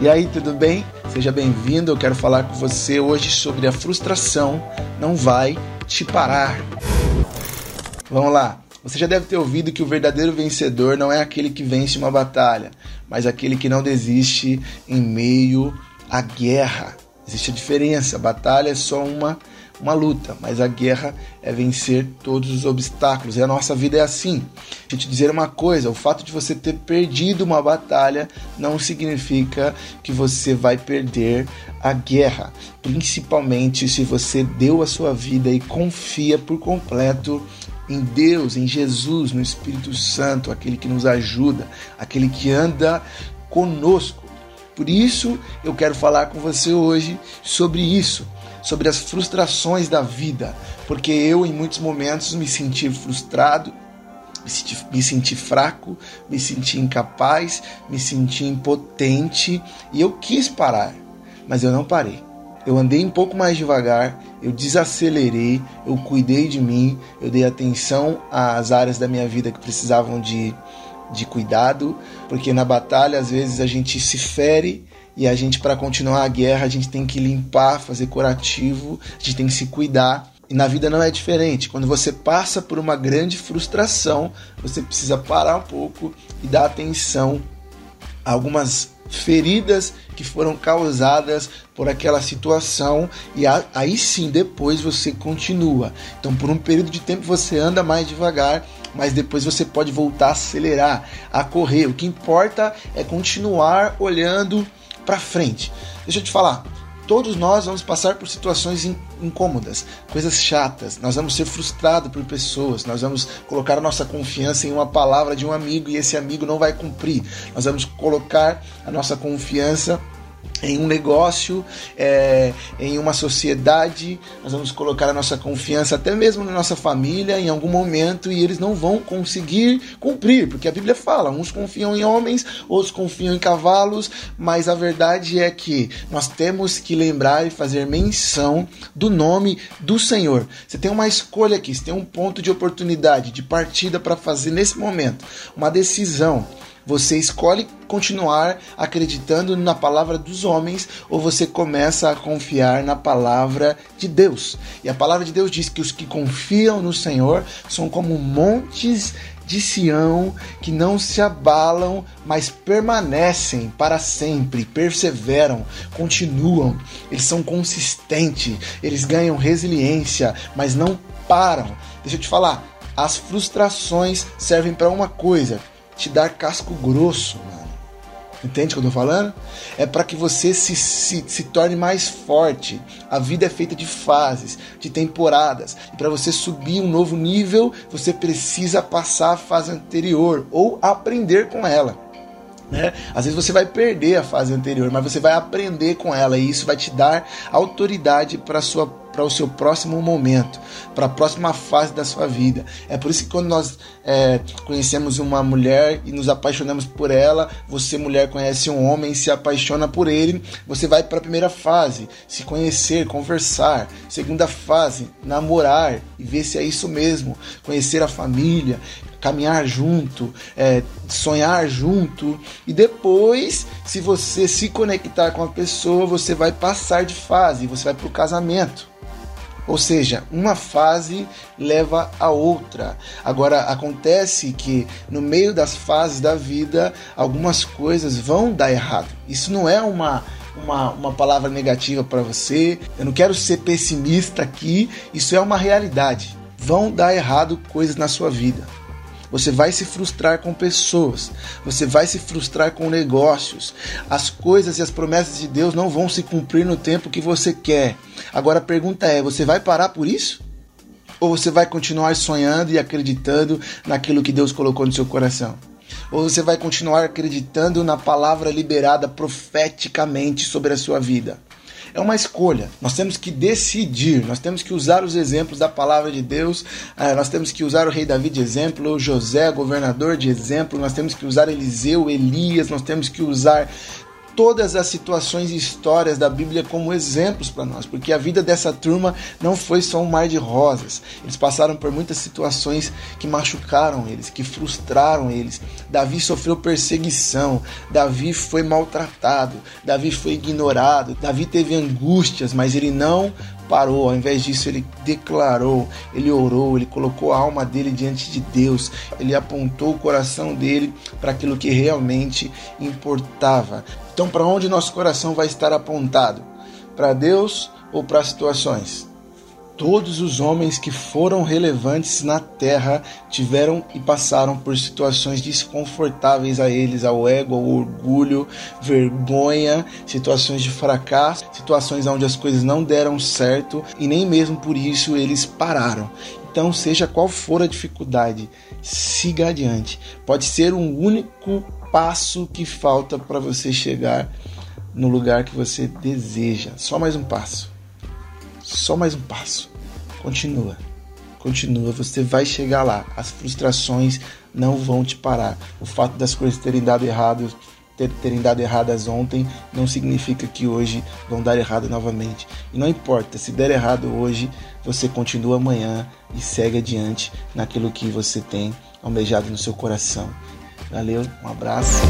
E aí, tudo bem? Seja bem-vindo. Eu quero falar com você hoje sobre a frustração não vai te parar. Vamos lá. Você já deve ter ouvido que o verdadeiro vencedor não é aquele que vence uma batalha, mas aquele que não desiste em meio à guerra. Existe a diferença. A batalha é só uma uma luta, mas a guerra é vencer todos os obstáculos. E a nossa vida é assim. Deixa eu te dizer uma coisa: o fato de você ter perdido uma batalha não significa que você vai perder a guerra, principalmente se você deu a sua vida e confia por completo em Deus, em Jesus, no Espírito Santo, aquele que nos ajuda, aquele que anda conosco. Por isso eu quero falar com você hoje sobre isso sobre as frustrações da vida, porque eu, em muitos momentos, me senti frustrado, me senti, me senti fraco, me senti incapaz, me senti impotente e eu quis parar, mas eu não parei. Eu andei um pouco mais devagar, eu desacelerei, eu cuidei de mim, eu dei atenção às áreas da minha vida que precisavam de, de cuidado, porque na batalha às vezes a gente se fere e a gente, para continuar a guerra, a gente tem que limpar, fazer curativo, a gente tem que se cuidar. E na vida não é diferente. Quando você passa por uma grande frustração, você precisa parar um pouco e dar atenção a algumas feridas que foram causadas por aquela situação e aí sim depois você continua. Então por um período de tempo você anda mais devagar, mas depois você pode voltar a acelerar, a correr. O que importa é continuar olhando para frente. Deixa eu te falar, todos nós vamos passar por situações incômodas, coisas chatas, nós vamos ser frustrados por pessoas, nós vamos colocar a nossa confiança em uma palavra de um amigo e esse amigo não vai cumprir, nós vamos colocar a nossa confiança em um negócio, é, em uma sociedade, nós vamos colocar a nossa confiança até mesmo na nossa família em algum momento e eles não vão conseguir cumprir, porque a Bíblia fala: uns confiam em homens, outros confiam em cavalos, mas a verdade é que nós temos que lembrar e fazer menção do nome do Senhor. Você tem uma escolha aqui, você tem um ponto de oportunidade, de partida para fazer nesse momento, uma decisão. Você escolhe continuar acreditando na palavra dos homens ou você começa a confiar na palavra de Deus. E a palavra de Deus diz que os que confiam no Senhor são como montes de Sião que não se abalam, mas permanecem para sempre, perseveram, continuam, eles são consistentes, eles ganham resiliência, mas não param. Deixa eu te falar, as frustrações servem para uma coisa, te dar casco grosso, mano. Entende o que eu tô falando? É para que você se, se, se torne mais forte. A vida é feita de fases, de temporadas. E para você subir um novo nível, você precisa passar a fase anterior ou aprender com ela. Né? Às vezes você vai perder a fase anterior, mas você vai aprender com ela e isso vai te dar autoridade para sua para o seu próximo momento, para a próxima fase da sua vida. É por isso que quando nós é, conhecemos uma mulher e nos apaixonamos por ela, você, mulher, conhece um homem e se apaixona por ele, você vai para a primeira fase, se conhecer, conversar. Segunda fase, namorar e ver se é isso mesmo, conhecer a família, caminhar junto, é, sonhar junto. E depois, se você se conectar com a pessoa, você vai passar de fase, você vai para o casamento. Ou seja, uma fase leva a outra. Agora, acontece que no meio das fases da vida, algumas coisas vão dar errado. Isso não é uma, uma, uma palavra negativa para você. Eu não quero ser pessimista aqui. Isso é uma realidade. Vão dar errado coisas na sua vida. Você vai se frustrar com pessoas, você vai se frustrar com negócios. As coisas e as promessas de Deus não vão se cumprir no tempo que você quer. Agora a pergunta é: você vai parar por isso? Ou você vai continuar sonhando e acreditando naquilo que Deus colocou no seu coração? Ou você vai continuar acreditando na palavra liberada profeticamente sobre a sua vida? É uma escolha. Nós temos que decidir, nós temos que usar os exemplos da palavra de Deus, ah, nós temos que usar o rei Davi de exemplo, José, governador de exemplo, nós temos que usar Eliseu, Elias, nós temos que usar todas as situações e histórias da Bíblia como exemplos para nós, porque a vida dessa turma não foi só um mar de rosas. Eles passaram por muitas situações que machucaram eles, que frustraram eles. Davi sofreu perseguição, Davi foi maltratado, Davi foi ignorado, Davi teve angústias, mas ele não parou, ao invés disso, ele declarou, ele orou, ele colocou a alma dele diante de Deus, ele apontou o coração dele para aquilo que realmente importava. Então, para onde nosso coração vai estar apontado? Para Deus ou para situações? Todos os homens que foram relevantes na terra tiveram e passaram por situações desconfortáveis a eles, ao ego, ao orgulho, vergonha, situações de fracasso, situações onde as coisas não deram certo e nem mesmo por isso eles pararam. Então, seja qual for a dificuldade, siga adiante. Pode ser um único passo que falta para você chegar no lugar que você deseja. Só mais um passo. Só mais um passo. Continua. Continua, você vai chegar lá. As frustrações não vão te parar. O fato das coisas terem dado errado, ter, terem dado erradas ontem, não significa que hoje vão dar errado novamente. E não importa, se der errado hoje, você continua amanhã e segue adiante naquilo que você tem almejado no seu coração. Valeu, um abraço.